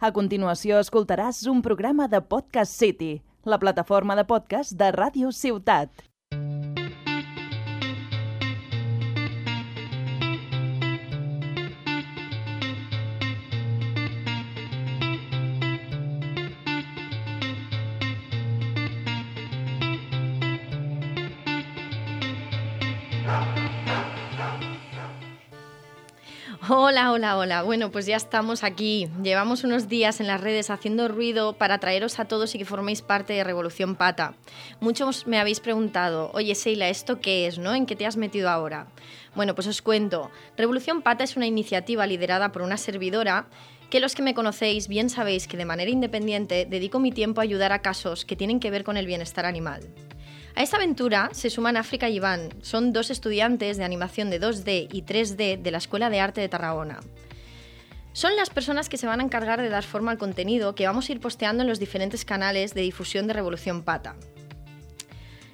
A continuació escoltaràs un programa de Podcast City, la plataforma de podcast de Ràdio Ciutat. Hola, hola, hola. Bueno, pues ya estamos aquí. Llevamos unos días en las redes haciendo ruido para traeros a todos y que forméis parte de Revolución Pata. Muchos me habéis preguntado, oye Seila, ¿esto qué es? ¿no? ¿En qué te has metido ahora? Bueno, pues os cuento. Revolución Pata es una iniciativa liderada por una servidora que los que me conocéis bien sabéis que de manera independiente dedico mi tiempo a ayudar a casos que tienen que ver con el bienestar animal. A esta aventura se suman África y Iván, son dos estudiantes de animación de 2D y 3D de la Escuela de Arte de Tarragona. Son las personas que se van a encargar de dar forma al contenido que vamos a ir posteando en los diferentes canales de difusión de Revolución Pata.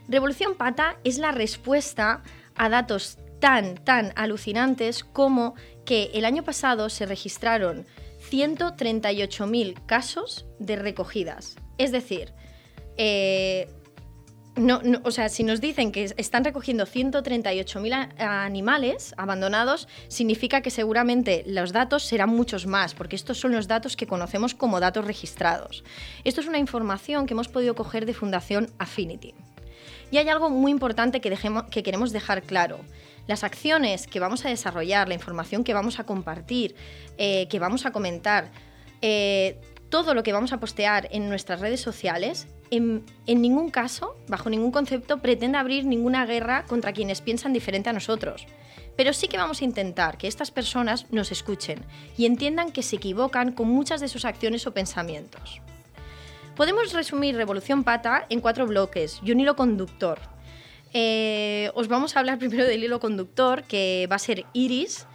Revolución Pata es la respuesta a datos tan, tan alucinantes como que el año pasado se registraron 138.000 casos de recogidas. Es decir, eh, no, o sea, si nos dicen que están recogiendo 138.000 animales abandonados, significa que seguramente los datos serán muchos más, porque estos son los datos que conocemos como datos registrados. Esto es una información que hemos podido coger de Fundación Affinity. Y hay algo muy importante que, que queremos dejar claro. Las acciones que vamos a desarrollar, la información que vamos a compartir, eh, que vamos a comentar, eh, todo lo que vamos a postear en nuestras redes sociales en, ningún caso, bajo ningún concepto, pretende abrir ninguna guerra contra quienes piensan diferente a nosotros. Pero sí que vamos a intentar que estas personas nos escuchen y entiendan que se equivocan con muchas de sus acciones o pensamientos. Podemos resumir Revolución Pata en cuatro bloques y un hilo conductor. Eh, os vamos a hablar primero del hilo conductor, que va a ser Iris,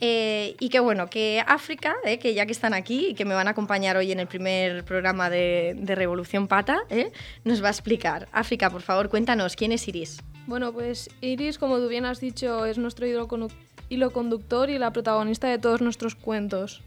eh, y que bueno, que África, eh, que ya que están aquí y que me van a acompañar hoy en el primer programa de, Revolución Pata, eh, nos va a explicar. África, por favor, cuéntanos, ¿quién es Iris? Bueno, pues Iris, como tú bien has dicho, es nuestro hilo, conductor y la protagonista de todos nuestros cuentos.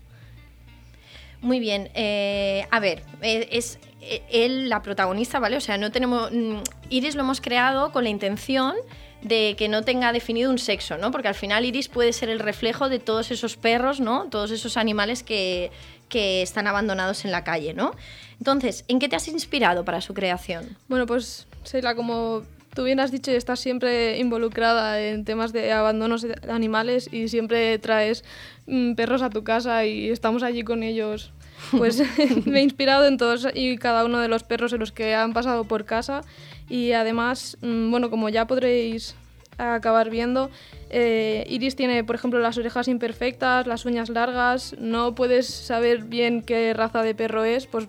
Muy bien, a ver, es él la protagonista, ¿vale? O sea, no tenemos... Mm, Iris lo hemos creado con la intención de que no tenga definido un sexo, ¿no? Porque al final Iris puede ser el reflejo de todos esos perros, ¿no? Todos esos animales que, están abandonados en la calle, ¿no? Entonces, ¿en qué te has inspirado para su creación? Bueno, pues Sheila, como tú bien has dicho, estás siempre involucrada en temas de abandonos de animales y siempre traes mm, perros a tu casa y estamos allí con ellos. Pues me he inspirado en todos y cada uno de los perros en los que han pasado por casa y además, mm, bueno, como ya podréis acabar viendo, eh, Iris tiene, por ejemplo, las orejas imperfectas, las uñas largas, no puedes saber bien qué raza de perro es, pues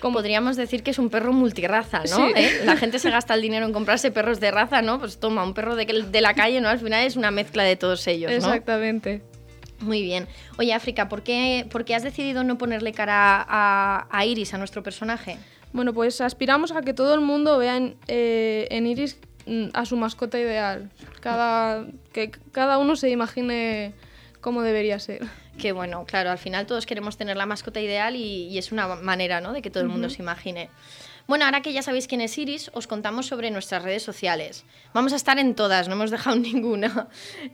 como podríamos decir que es un perro multirraza, ¿no? ¿Eh? La gente se gasta el dinero en comprarse perros de raza, ¿no? Pues toma, un perro de, de la calle, ¿no? Al final es una mezcla de todos ellos, ¿no? Exactamente. Muy bien. Oye, África, ¿por qué, ¿por qué has decidido no ponerle cara a, a Iris, a nuestro personaje? Bueno, pues aspiramos a que todo el mundo vea en, eh, Iris mm, a su mascota ideal. Cada, que cada uno se imagine cómo debería ser. Que bueno, claro, al final todos queremos tener la mascota ideal y, es una manera ¿no? de que todo el mundo se imagine. Bueno, ahora que ya sabéis quién es Iris, os contamos sobre nuestras redes sociales. Vamos a estar en todas, no hemos dejado ninguna.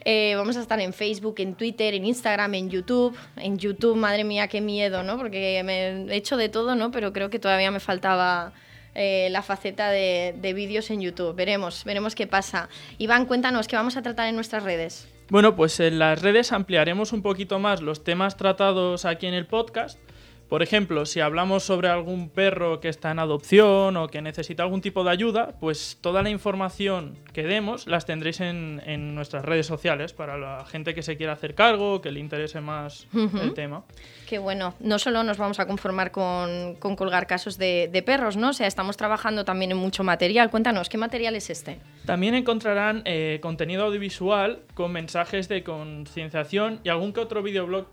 Eh, vamos a estar en Facebook, en Twitter, en Instagram, en YouTube. En YouTube, madre mía, qué miedo, ¿no? Porque me he hecho de todo, ¿no? Pero creo que todavía me faltaba eh, la faceta de, de vídeos en YouTube. Veremos, veremos qué pasa. Iván, cuéntanos, ¿qué vamos a tratar en nuestras redes? Bueno, pues en las redes ampliaremos un poquito más los temas tratados aquí en el podcast por ejemplo, si hablamos sobre algún perro que está en adopción o que necesita algún tipo de ayuda, pues toda la información que demos las tendréis en, nuestras redes sociales para la gente que se quiera hacer cargo, que le interese más el tema. Qué bueno. No solo nos vamos a conformar con, colgar casos de, perros, ¿no? O sea, estamos trabajando también en mucho material. Cuéntanos, ¿qué material es este? También encontrarán eh, contenido audiovisual con mensajes de concienciación y algún que otro videoblog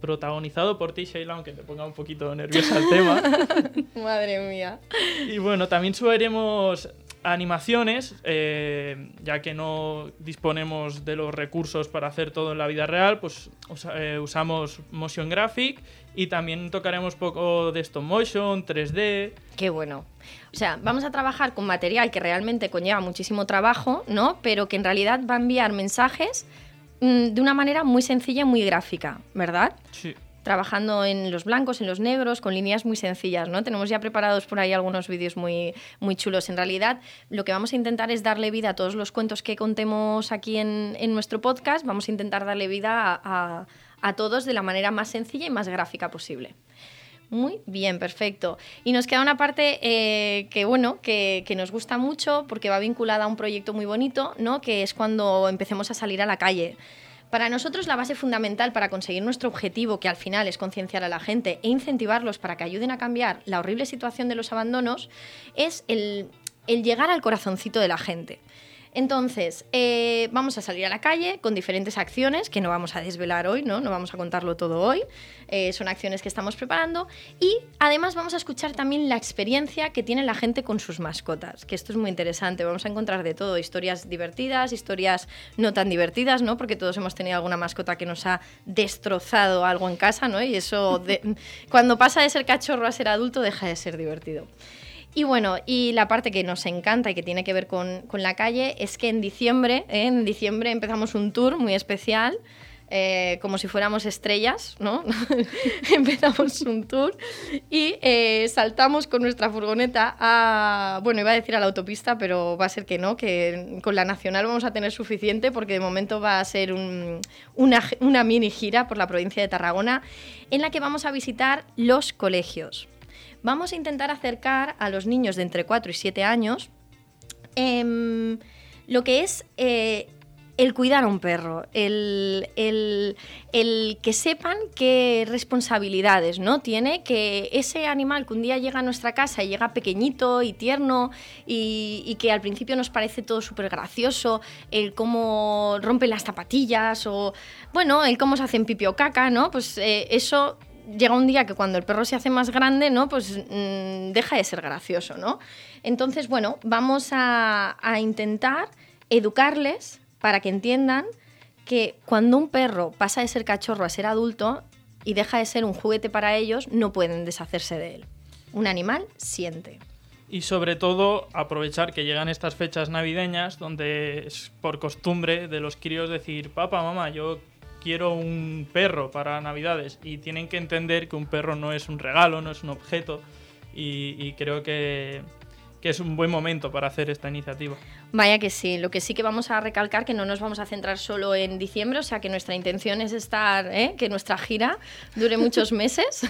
protagonizado por ti, Sheila, aunque te ponga un poquito nerviosa el tema. Madre mía. Y bueno, también subiremos animaciones, eh, ya que no disponemos de los recursos para hacer todo en la vida real, pues usa- eh, usamos motion graphic y también tocaremos poco de stop motion, 3D. Qué bueno. O sea, vamos a trabajar con material que realmente conlleva muchísimo trabajo, ¿no? Pero que en realidad va a enviar mensajes mm, de una manera muy sencilla y muy gráfica, ¿verdad? Sí. trabajando en los blancos, en los negros, con líneas muy sencillas, ¿no? Tenemos ya preparados por ahí algunos vídeos muy, muy chulos. En realidad, lo que vamos a intentar es darle vida a todos los cuentos que contemos aquí en, en nuestro podcast. Vamos a intentar darle vida a, a- a todos de la manera más sencilla y más gráfica posible. Muy bien, perfecto. Y nos queda una parte eh, que, bueno, que, nos gusta mucho porque va vinculada a un proyecto muy bonito, ¿no? Que es cuando empecemos a salir a la calle. Para nosotros la base fundamental para conseguir nuestro objetivo, que al final es concienciar a la gente e incentivarlos para que ayuden a cambiar la horrible situación de los abandonos, es el llegar al corazoncito de la gente. Entonces, eh, vamos a salir a la calle con diferentes acciones que no vamos a desvelar hoy, ¿no? No vamos a contarlo todo hoy. Eh, son acciones que estamos preparando. Y además vamos a escuchar también la experiencia que tiene la gente con sus mascotas, que esto es muy interesante. Vamos a encontrar de todo, historias divertidas, historias no tan divertidas, ¿no? Porque todos hemos tenido alguna mascota que nos ha destrozado algo en casa, ¿no? Y eso, de- cuando pasa de ser cachorro a ser adulto, deja de ser divertido. Y bueno, y la parte que nos encanta y que tiene que ver con, la calle es que en diciembre, ¿eh? en diciembre empezamos un tour muy especial, eh, como si fuéramos estrellas, ¿no? empezamos un tour y eh, saltamos con nuestra furgoneta a, bueno, iba a decir a la autopista, pero va a ser que no, que con la nacional vamos a tener suficiente porque de momento va a ser un- una, una mini gira por la provincia de Tarragona en la que vamos a visitar los colegios vamos a intentar acercar a los niños de entre 4 y 7 años em, lo que es eh, el cuidar a un perro, el, el- el que sepan qué responsabilidades ¿no? tiene, que ese animal que un día llega a nuestra casa y llega pequeñito y tierno y, que al principio nos parece todo súper gracioso, el cómo rompen las zapatillas o, bueno, el cómo se hacen pipi o caca, ¿no? Pues eh, eso llega un día que cuando el perro se hace más grande, ¿no? Pues mm, deja de ser gracioso, ¿no? Entonces, bueno, vamos a, a intentar educarles para que entiendan que cuando un perro pasa de ser cachorro a ser adulto y deja de ser un juguete para ellos, no pueden deshacerse de él. Un animal siente. Y sobre todo aprovechar que llegan estas fechas navideñas donde es por costumbre de los críos decir, papá, mamá, yo quiero un perro para navidades. Y tienen que entender que un perro no es un regalo, no es un objeto. Y, creo que es un buen momento para hacer esta iniciativa. Vaya que sí, lo que sí que vamos a recalcar que no nos vamos a centrar solo en diciembre, o sea que nuestra intención es estar, ¿eh? que nuestra gira dure muchos meses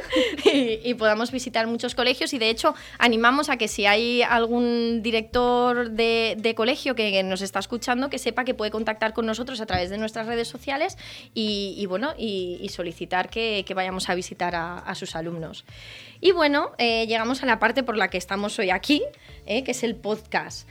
y, y podamos visitar muchos colegios y de hecho animamos a que si hay algún director de, de colegio que, nos está escuchando, que sepa que puede contactar con nosotros a través de nuestras redes sociales y, y bueno, y, y solicitar que, que vayamos a visitar a, a sus alumnos. Y bueno, eh, llegamos a la parte por la que estamos hoy aquí, eh, que es el podcast.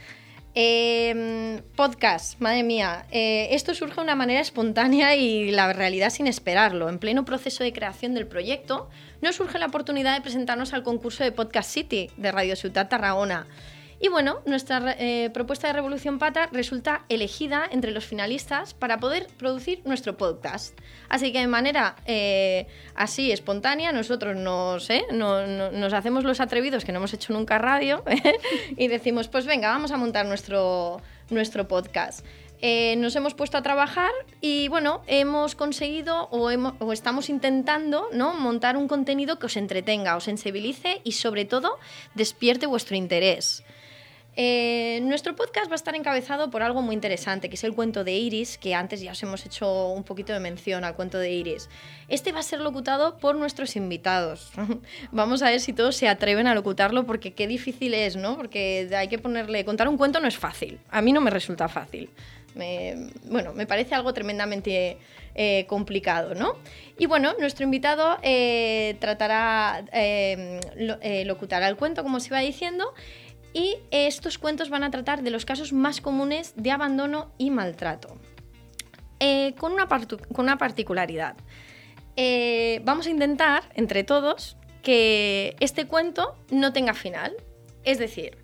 Eh, podcast, madre mía, eh, esto surge de una manera espontánea y la realidad sin esperarlo. En pleno proceso de creación del proyecto, nos surge la oportunidad de presentarnos al concurso de Podcast City de Radio Ciudad Tarragona. Y bueno, nuestra eh, propuesta de Revolución Pata resulta elegida entre los finalistas para poder producir nuestro podcast. Así que de manera eh, así espontánea, nosotros nos, eh, no- no- nos hacemos los atrevidos que no hemos hecho nunca radio y decimos, pues venga, vamos a montar nuestro, nuestro podcast. Nos hemos puesto a trabajar y bueno, hemos conseguido o, o estamos intentando ¿no? montar un contenido que os entretenga, os sensibilice y sobre todo despierte vuestro interés. Eh, nuestro podcast va a estar encabezado por algo muy interesante, que es el cuento de Iris, que antes ya os hemos hecho un poquito de mención al cuento de Iris. Este va a ser locutado por nuestros invitados. Vamos a ver si todos se atreven a locutarlo, porque qué difícil es, ¿no? Porque hay que ponerle... Contar un cuento no es fácil. A mí no me resulta fácil. Bueno, me parece algo tremendamente eh, complicado, ¿no? Y bueno, nuestro invitado eh, tratará, lo- locutará el cuento, como os iba diciendo, y estos cuentos van a tratar de los casos más comunes de abandono y maltrato. Eh, con, una con una particularidad. Eh, vamos a intentar, entre todos, que este cuento no tenga final. Es decir,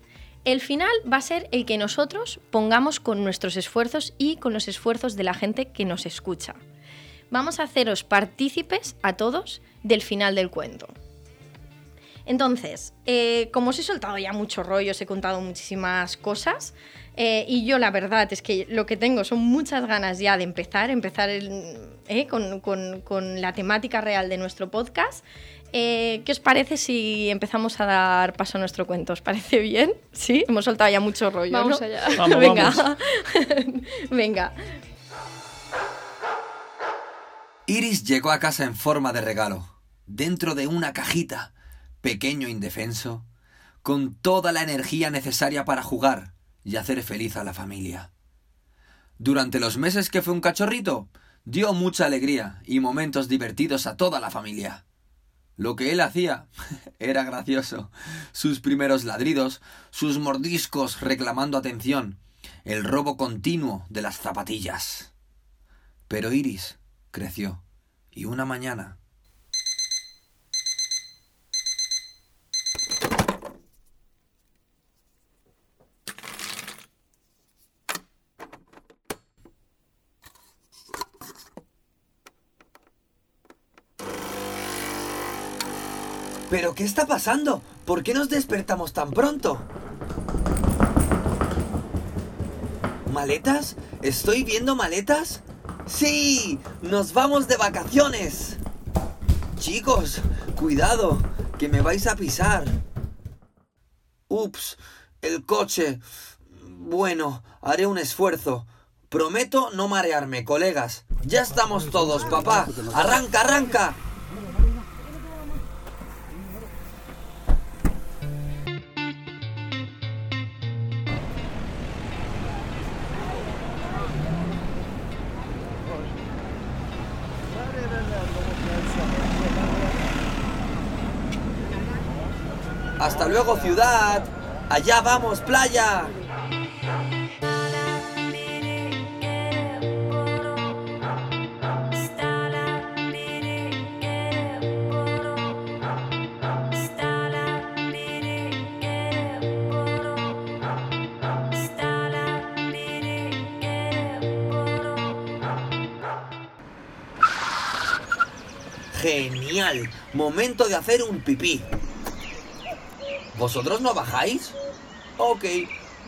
El final va a ser el que nosotros pongamos con nuestros esfuerzos y con los esfuerzos de la gente que nos escucha. Vamos a haceros partícipes a todos del final del cuento. Entonces, eh, como os he soltado ya mucho rollo, os he contado muchísimas cosas, eh, y yo la verdad es que lo que tengo son muchas ganas ya de empezar, empezar eh, con, con, la temática real de nuestro podcast. ¿Qué os parece si empezamos a dar paso a nuestro cuento? ¿Os parece bien? Sí, hemos soltado ya mucho rollo. Vamos allá. Venga. Venga. Iris llegó a casa en forma de regalo, dentro de una cajita pequeño indefenso, con toda la energía necesaria para jugar y hacer feliz a la familia. Durante los meses que fue un cachorrito, dio mucha alegría y momentos divertidos a toda la familia. Lo que él hacía era gracioso. Sus primeros ladridos, sus mordiscos reclamando atención, el robo continuo de las zapatillas. Pero Iris creció y una mañana ¿Pero qué está pasando? ¿Por qué nos despertamos tan pronto? ¿Maletas? ¿Estoy viendo maletas? ¡Sí! ¡Nos vamos de vacaciones! Chicos, cuidado, que me vais a pisar. Ups, el coche. Bueno, haré un esfuerzo. Prometo no marearme, colegas. Ya estamos todos, papá. Arranca, arranca. Hasta luego ciudad. Allá vamos, playa. Genial. Momento de hacer un pipí. ¿Vosotros no bajáis? Ok,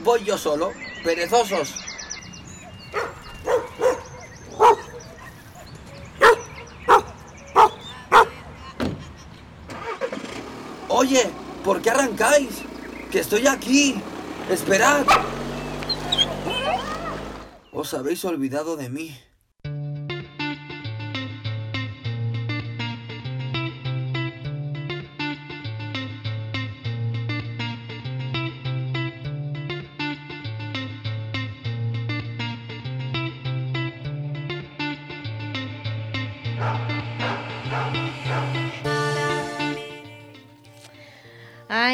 voy yo solo. Perezosos. Oye, ¿por qué arrancáis? Que estoy aquí. Esperad. Os habéis olvidado de mí.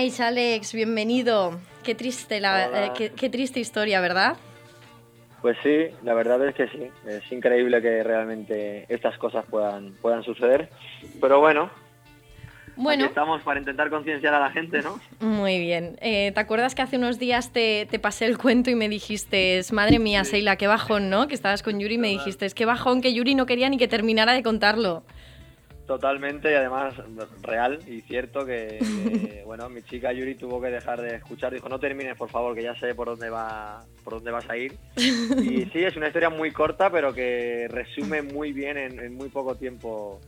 Alex, bienvenido. Qué triste, la, eh, qué, triste historia, ¿verdad? Pues sí, la verdad es que sí. Es increíble que realmente estas cosas puedan, puedan suceder. Pero bueno, bueno. Aquí estamos para intentar concienciar a la gente, ¿no? Muy bien. Eh, ¿Te acuerdas que hace unos días te, pasé el cuento y me dijiste, madre mía, Seila, qué bajón, ¿no? Que estabas con Yuri y me dijiste, es qué bajón, que Yuri no quería ni que terminara de contarlo. Totalmente y además real y cierto que, bueno mi chica Yuri tuvo que dejar de escuchar. Dijo no termines por favor que ya sé por dónde va por dónde vas a ir y sí es una historia muy corta pero que resume muy bien en, muy poco tiempo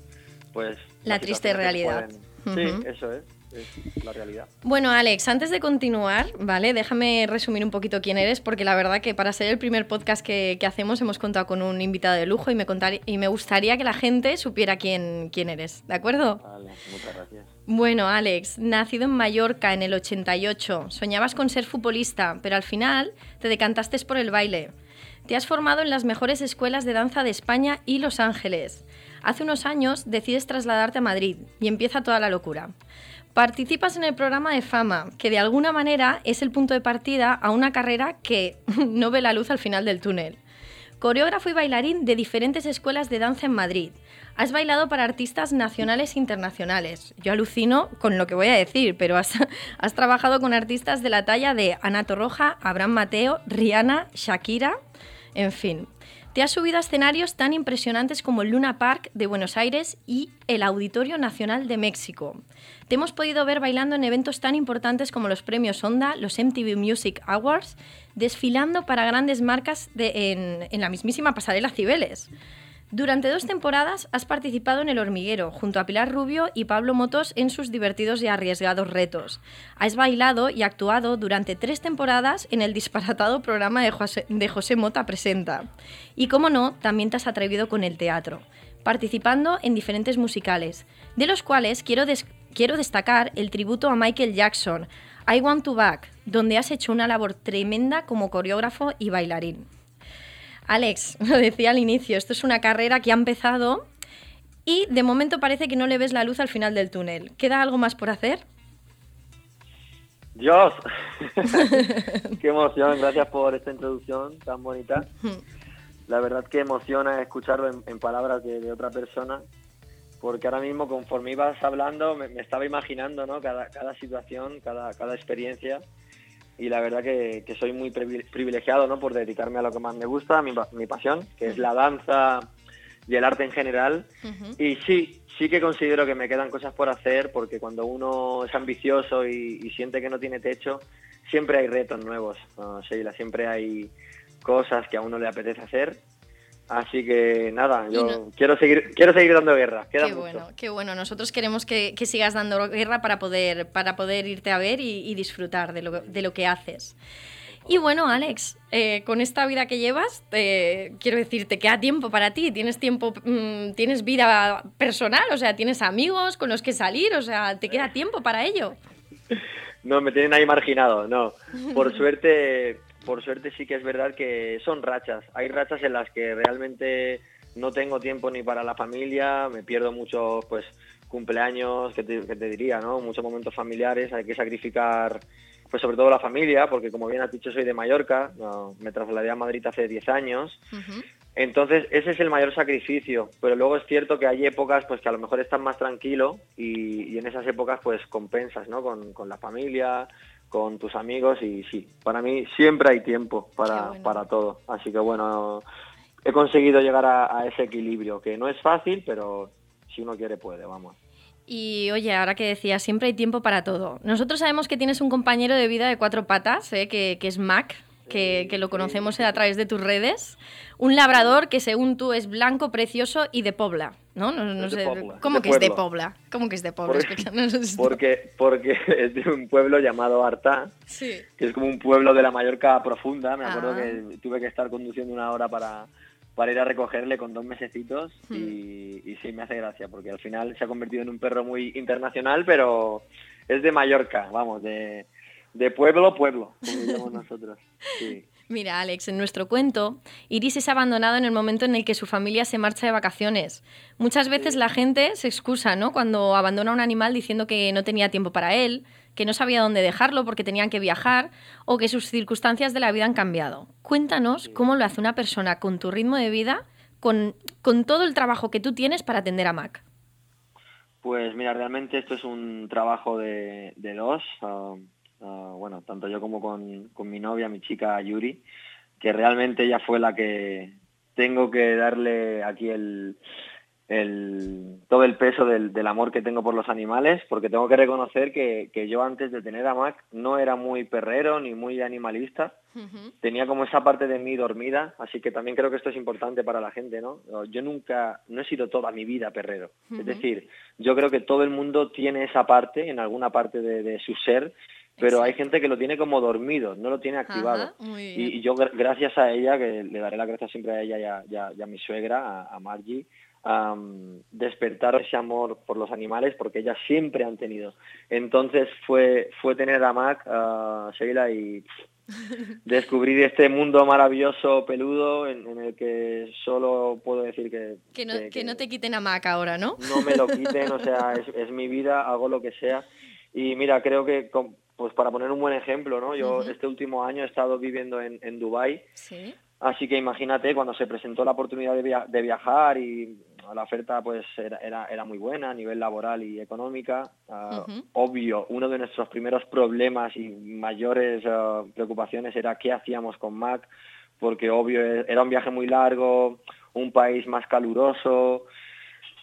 pues la triste realidad. sí eso es es la realidad. Bueno, Alex, antes de continuar, ¿vale? Déjame resumir un poquito quién eres, porque la verdad que para ser el primer podcast que, hacemos hemos contado con un invitado de lujo y me, contar, y me gustaría que la gente supiera quién, quién eres, ¿de acuerdo? Vale, muchas gracias. Bueno, Alex, nacido en Mallorca en el 88, soñabas con ser futbolista, pero al final te decantaste por el baile. Te has formado en las mejores escuelas de danza de España y Los Ángeles. Hace unos años decides trasladarte a Madrid y empieza toda la locura. Participas en el programa de fama, que de alguna manera es el punto de partida a una carrera que no ve la luz al final del túnel. coreógrafo y bailarín de diferentes escuelas de danza en Madrid. Has bailado para artistas nacionales e internacionales. Yo alucino con lo que voy a decir, pero has, trabajado con artistas de la talla de Ana Torroja, Abraham Mateo, Rihanna, Shakira, en fin. Te has subido a escenarios tan impresionantes como el Luna Park de Buenos Aires y el Auditorio Nacional de México. Te hemos podido ver bailando en eventos tan importantes como los premios Onda, los MTV Music Awards, desfilando para grandes marcas de- en, en la mismísima pasarela Cibeles. Durante dos temporadas has participado en El Hormiguero, junto a Pilar Rubio y Pablo Motos en sus divertidos y arriesgados retos. Has bailado y actuado durante tres temporadas en el disparatado programa de José, Mota Presenta. Y como no, también te has atrevido con el teatro, participando en diferentes musicales, de los cuales quiero, quiero destacar el tributo a Michael Jackson, I Want to Back, donde has hecho una labor tremenda como coreógrafo y bailarín. Alex, lo decía al inicio, esto es una carrera que ha empezado y de momento parece que no le ves la luz al final del túnel. ¿Queda algo más por hacer? Dios, qué emoción, gracias por esta introducción tan bonita. La verdad que emociona escucharlo en, en palabras de, de otra persona, porque ahora mismo conforme ibas hablando me, me estaba imaginando ¿no? cada, cada situación, cada, cada experiencia, y la verdad que, que soy muy privi- privilegiado ¿no? por dedicarme a lo que más me gusta, mi, mi pasión, que es la danza y el arte en general. Y sí, sí que considero que me quedan cosas por hacer porque cuando uno es ambicioso y, y siente que no tiene techo, siempre hay retos nuevos, ¿no, Sheila? Siempre hay cosas que a uno le apetece hacer. Así que nada, yo no- quiero seguir quiero seguir dando guerra. Queda Qué mucho. bueno, qué bueno. Nosotros queremos que, que sigas dando guerra para poder, para poder irte a ver y, y disfrutar de lo, de lo que haces. Y bueno, Alex, eh, con esta vida que llevas, eh, quiero decir, te queda tiempo para ti, tienes tiempo, mm, tienes vida personal, o sea, tienes amigos con los que salir, o sea, te queda tiempo para ello. No, me tienen ahí marginado, no. Por suerte, por suerte sí que es verdad que son rachas. Hay rachas en las que realmente no tengo tiempo ni para la familia, me pierdo muchos pues cumpleaños, que te, que te diría, ¿no? Muchos momentos familiares, hay que sacrificar pues sobre todo la familia, porque como bien has dicho soy de Mallorca, no, me trasladé a Madrid hace 10 años, entonces, ese es el mayor sacrificio, pero luego es cierto que hay épocas pues que a lo mejor estás más tranquilo y, y en esas épocas pues compensas, ¿no? Con, con la familia, con tus amigos y sí, para mí siempre hay tiempo para, bueno. para todo. Así que bueno, he conseguido llegar a, a ese equilibrio, que no es fácil, pero si uno quiere puede, vamos. Y oye, ahora que decías, siempre hay tiempo para todo. Nosotros sabemos que tienes un compañero de vida de cuatro patas, ¿eh? que, que es Mac, que, que lo conocemos a través de tus redes. Un labrador que según tú es blanco, precioso y de Pobla. ¿No? no, no Es sé. ¿Cómo que es de. Pobla? ¿Cómo que es de Pobla? Porque, porque es de un pueblo llamado Artá, Sí. que es como un pueblo de la Mallorca profunda. Me acuerdo Ah. que tuve que estar conduciendo una hora para, para ir a recogerle con dos mesecitos Hmm. y, y sí me hace gracia porque al final se ha convertido en un perro muy internacional, pero es de Mallorca, vamos, de, de pueblo pueblo, como diríamos nosotros. Sí. Mira, Alex, en nuestro cuento, Iris es abandonado en el momento en el que su familia se marcha de vacaciones. Muchas veces la gente se excusa, ¿no? Cuando abandona un animal diciendo que no tenía tiempo para él, que no sabía dónde dejarlo porque tenían que viajar o que sus circunstancias de la vida han cambiado. Cuéntanos cómo lo hace una persona con tu ritmo de vida, con, con todo el trabajo que tú tienes para atender a Mac. Pues mira, realmente esto es un trabajo de, de dos, ah, ah, bueno, tanto yo como con, con mi novia, mi chica Yuri, que realmente ella fue la que tengo que darle aquí el, el- todo el peso del, del amor que tengo por los animales, porque tengo que reconocer que, que yo antes de tener a Mac no era muy perrero ni muy animalista, tenía como esa parte de mí dormida, así que también creo que esto es importante para la gente, ¿no? Yo nunca, no he sido toda mi vida perrero. Es decir, yo creo que todo el mundo tiene esa parte, en alguna parte de, de su ser, pero hay gente que lo tiene como dormido, no lo tiene activado. Ajá, Y, yo, gra- gracias a ella, que le daré las gracias siempre a ella y a, y a- y a mi suegra, a, a Margie, despertar ese amor por los animales porque ellas siempre han tenido. Entonces fue, fue tener a Mac, a Sheila y pff, descubrir este mundo maravilloso, peludo, en, en el que solo puedo decir que, Que no, que- que no te quiten a Mac ahora, ¿no? no me lo quiten, o sea, es, es mi vida, hago lo que sea. Y mira, creo que, com- pues para poner un buen ejemplo, ¿no? Yo este último año he estado viviendo en, en Dubái Sí. Así que imagínate, cuando se presentó la oportunidad de, via- de viajar y la oferta pues era, era, era muy buena a nivel laboral y económica, ah, obvio, uno de nuestros primeros problemas y mayores ah, preocupaciones era qué hacíamos con Mac, porque obvio e- era un viaje muy largo, un país más caluroso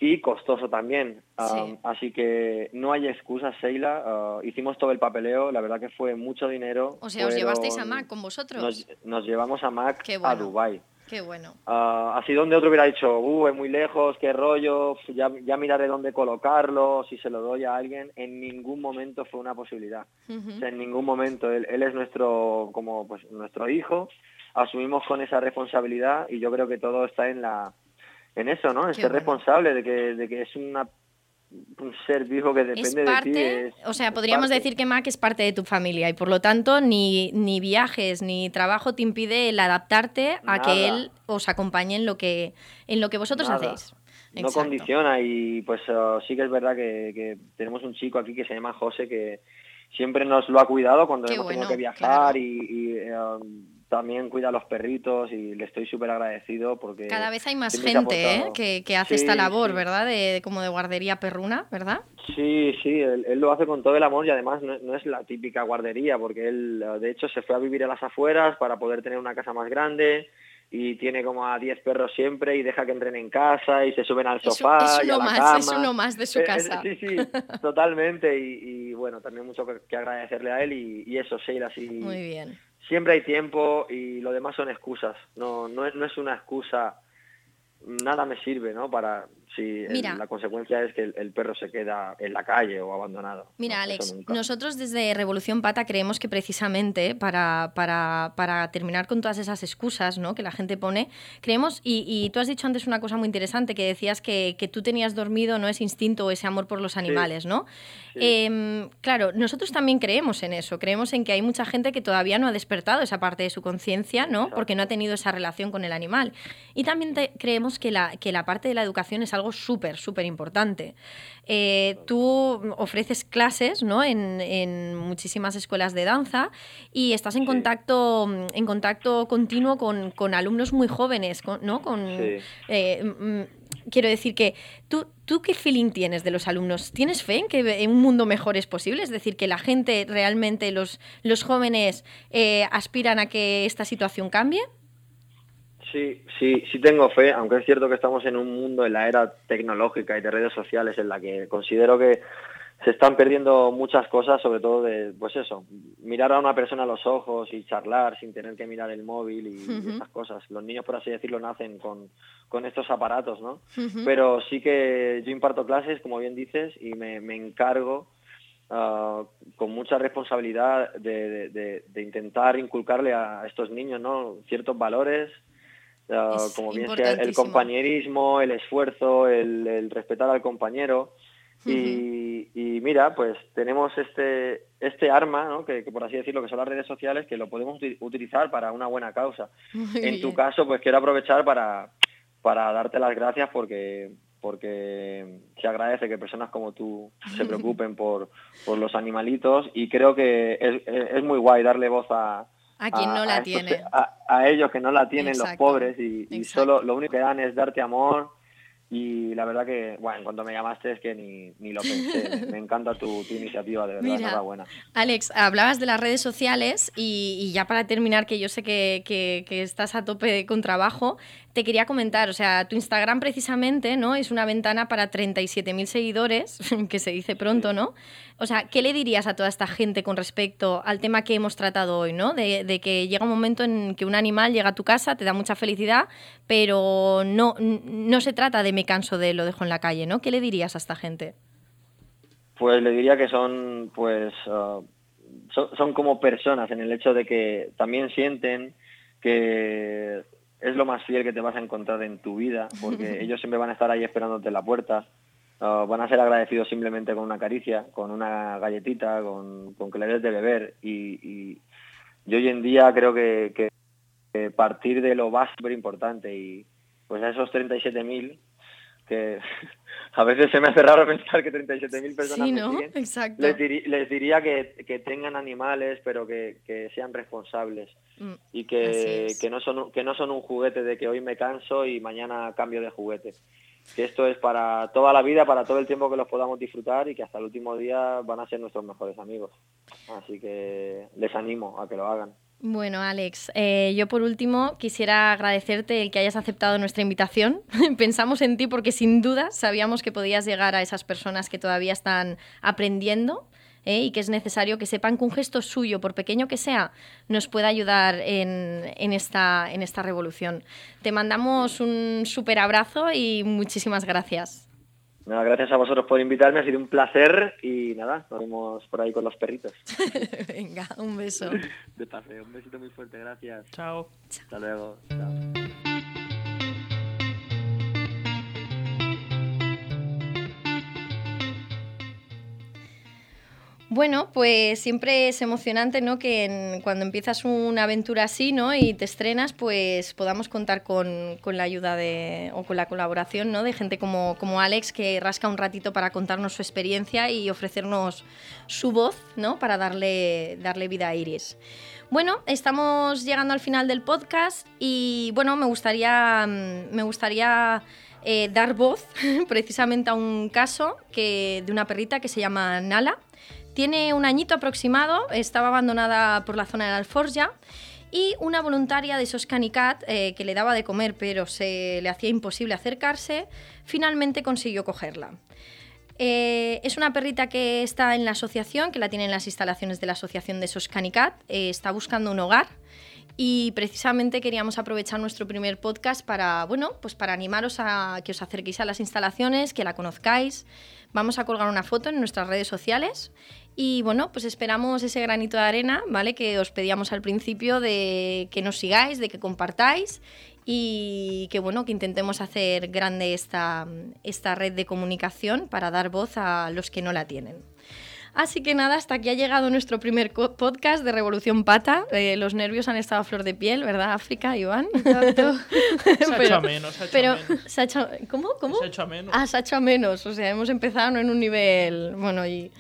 y costoso también. Sí. así que no hay excusas, Sheila. ah, hicimos todo el papeleo, la verdad que fue mucho dinero. O sea, os llevasteis a fueron- Mac con vosotros. Nos, nos llevamos a Mac Qué a bueno. Dubai. Qué bueno. Ah, así donde otro hubiera dicho, uh, es muy lejos, qué rollo, ya, ya miraré dónde colocarlo, si se lo doy a alguien, en ningún momento fue una posibilidad. Ujú. O sea, en ningún momento. Él, él es nuestro, como pues nuestro hijo, asumimos con esa responsabilidad y yo creo que todo está en la, en eso, ¿no? En Qué ser bueno. responsable de que, de que es una, un ser vivo que depende de ti. es- o sea, podríamos decir que Mac es parte de tu familia y por lo tanto ni, ni viajes ni trabajo te impide el adaptarte a que él os acompañe en lo que, en lo que vosotros Nada. hacéis. no Exacto. condiciona y pues uh, sí que es verdad que, que tenemos un chico aquí que se llama José que siempre nos lo ha cuidado cuando Qué hemos tenido bueno, que viajar claro. y, y, um, también cuida a los perritos y le estoy súper agradecido porque Cada vez hay más gente ¿eh? que, que hace Sí, esta labor, sí. ¿verdad? De, de como de guardería perruna, ¿verdad? Sí, sí, él, él lo hace con todo el amor y además no, no es la típica guardería porque él de hecho se fue a vivir a las afueras para poder tener una casa más grande y tiene como a 10 perros siempre y deja que entren en casa y se suben al Es, sofá es y a uno la más, es uno más de su Eh, eh, casa. Sí, sí, totalmente. Y, y, bueno, también mucho que, que agradecerle a él y, y eso, Sheila, sí. Muy bien. Siempre hay tiempo y lo demás son excusas. No, no, es, no es una excusa. Nada me sirve, ¿no? Para si el- Mira. la consecuencia es que el, el perro se queda en la calle o abandonado. Mira, No, Alex, nosotros desde Revolución Pata creemos que precisamente para, para, para terminar con todas esas excusas ¿no? que la gente pone, creemos, y, y tú has dicho antes una cosa muy interesante, que decías que, que tú tenías dormido no ese instinto o ese amor por los animales, ¿no? Sí. Em, claro, nosotros también creemos en eso, creemos en que hay mucha gente que todavía no ha despertado esa parte de su conciencia, ¿no? Porque no ha tenido esa relación con el animal. Y también te- creemos que la, que la parte de la educación es algo súper, súper importante. Eh, tú ofreces clases ¿no? en, en muchísimas escuelas de danza y estás en, Sí. contacto, en contacto continuo con, con alumnos muy jóvenes, con- ¿no? Con, Sí. eh, quiero decir que tú, tú qué feeling tienes de los alumnos? ¿Tienes fe en que en un mundo mejor es posible? Es decir, que la gente realmente, los, los jóvenes, eh, aspiran a que esta situación cambie. Sí, sí, sí tengo fe, aunque es cierto que estamos en un mundo, en la era tecnológica y de redes sociales, en la que considero que se están perdiendo muchas cosas, sobre todo de, pues eso, mirar a una persona a los ojos y charlar sin tener que mirar el móvil y esas cosas. Los niños, por así decirlo, nacen con, con estos aparatos, ¿no? Pero sí que yo imparto clases, como bien dices, y me, me encargo ah, con mucha responsabilidad de, de- de- de intentar inculcarle a estos niños ¿no? ciertos valores, como bien sea el compañerismo, el esfuerzo, el, el respetar al compañero. Y, y mira, pues tenemos este, este arma, ¿no? que, que por así decirlo, que son las redes sociales, que lo podemos uti- utilizar para una buena causa. Muy En tu caso, pues quiero aprovechar para, para darte las gracias porque porque se agradece que personas como tú se preocupen por, por los animalitos y creo que es muy guay darle voz a, A quien no la estos- tiene. a, a ellos que no la tienen los pobres y, y solo lo único que dan es darte amor y la verdad que, bueno, en cuanto me llamaste es que ni, ni lo pensé. Me, encanta tu, tu iniciativa, de verdad, Mira. enhorabuena. Alex, hablabas de las redes sociales y, y ya para terminar, que yo sé que, que- que estás a tope con trabajo, te quería comentar, o sea, tu Instagram precisamente, ¿no? Es una ventana para 37.000 seguidores, que se dice pronto, ¿no? O sea, ¿qué le dirías a toda esta gente con respecto al tema que hemos tratado hoy, ¿no? De, de que llega un momento en que un animal llega a tu casa, te da mucha felicidad, pero no, no se trata de me canso de lo dejo en la calle, ¿no? ¿Qué le dirías a esta gente? Pues le diría que son, pues, ah, son, son como personas en el hecho de que también sienten que es lo más fiel que te vas a encontrar en tu vida, porque ellos siempre van a estar ahí esperándote en la puerta, ah, van a ser agradecidos simplemente con una caricia, con una galletita, con, con que le des de beber. Y, y, y hoy en día creo que, que- que partir de lo básico es súper importante y pues a esos 37.000 que a veces se me hace raro pensar que 37.000 personas Sí, ¿no? siguen. Exacto. Les, diría que, que tengan animales, pero que, que sean responsables Mm, y que, que, no son, que no son un juguete de que hoy me canso y mañana cambio de juguete. Que esto es para toda la vida, para todo el tiempo que los podamos disfrutar y que hasta el último día van a ser nuestros mejores amigos. Así que les animo a que lo hagan. Bueno, Alex, eh, yo por último quisiera agradecerte el que hayas aceptado nuestra invitación. Pensamos en ti porque sin duda sabíamos que podías llegar a esas personas que todavía están aprendiendo ¿eh? y que es necesario que sepan que un gesto suyo, por pequeño que sea, nos pueda ayudar en, en esta, en esta revolución. Te mandamos un súper abrazo y muchísimas gracias. Nada, gracias a vosotros por invitarme, ha sido un placer y nada, nos vemos por ahí con los perritos. Venga, un beso. De paseo, un besito muy fuerte, gracias. Chao. Hasta luego. Chao. Bueno, pues siempre es emocionante, ¿no? Que cuando empiezas una aventura así, ¿no? Y te estrenas, pues podamos contar con, con la ayuda de, o con la colaboración, ¿no? De gente como, como Alex, que rasca un ratito para contarnos su experiencia y ofrecernos su voz, ¿no? Para darle, darle vida a Iris. Bueno, estamos llegando al final del podcast y, bueno, me gustaría, me gustaría eh, dar voz precisamente a un caso que, de una perrita que se llama Nala. Tiene un añito aproximado, estaba abandonada por la zona de la Alforja y una voluntaria de Soscanicat eh, que le daba de comer pero se le hacía imposible acercarse, finalmente consiguió cogerla. Eh, es una perrita que está en la asociación, que la tiene en las instalaciones de la asociación de Soscanicat, eh, está buscando un hogar y precisamente queríamos aprovechar nuestro primer podcast para, bueno, pues para animaros a que os acerquéis a las instalaciones, que la conozcáis. Vamos a colgar una foto en nuestras redes sociales y bueno, pues esperamos ese granito de arena, ¿vale? Que os pedíamos al principio de que nos sigáis, de que compartáis y que bueno, que intentemos hacer grande esta, esta red de comunicación para dar voz a los que no la tienen. Así que nada, hasta aquí ha llegado nuestro primer podcast de Revolución Pata. Eh, los nervios han estado a flor de piel, ¿verdad, África, Iván? Exacto. Se ha hecho a menos, se ha hecho pero a menos. se ha hecho, ¿cómo? ¿Cómo? Se ha hecho a menos. Ah, se ha hecho a menos. O sea, hemos empezado no en un nivel. Bueno, y,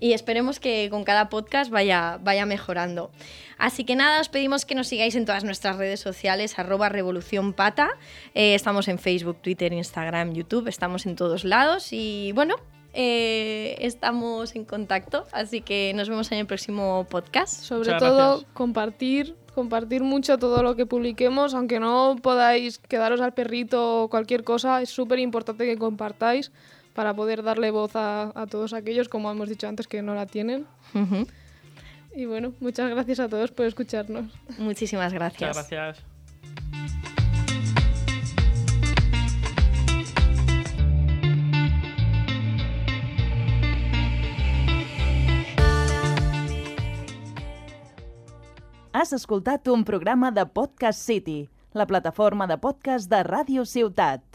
y esperemos que con cada podcast vaya, vaya mejorando. Así que nada, os pedimos que nos sigáis en todas nuestras redes sociales, arroba Revolución Pata. Eh, estamos en Facebook, Twitter, Instagram, YouTube, estamos en todos lados y bueno, eh, estamos en contacto. Así que nos vemos en el próximo podcast. Sobre Muchas todo, gracias. compartir, compartir mucho todo lo que publiquemos, aunque no podáis quedaros al perrito o cualquier cosa, es súper importante que compartáis para poder darle voz a, a todos aquellos, como hemos dicho antes, que no la tienen. Ujú. Y bueno, muchas gracias a todos por escucharnos. Muchísimas gracias. Muchas gracias. Has escoltat un programa de Podcast City, la plataforma de podcast de Ràdio Ciutat.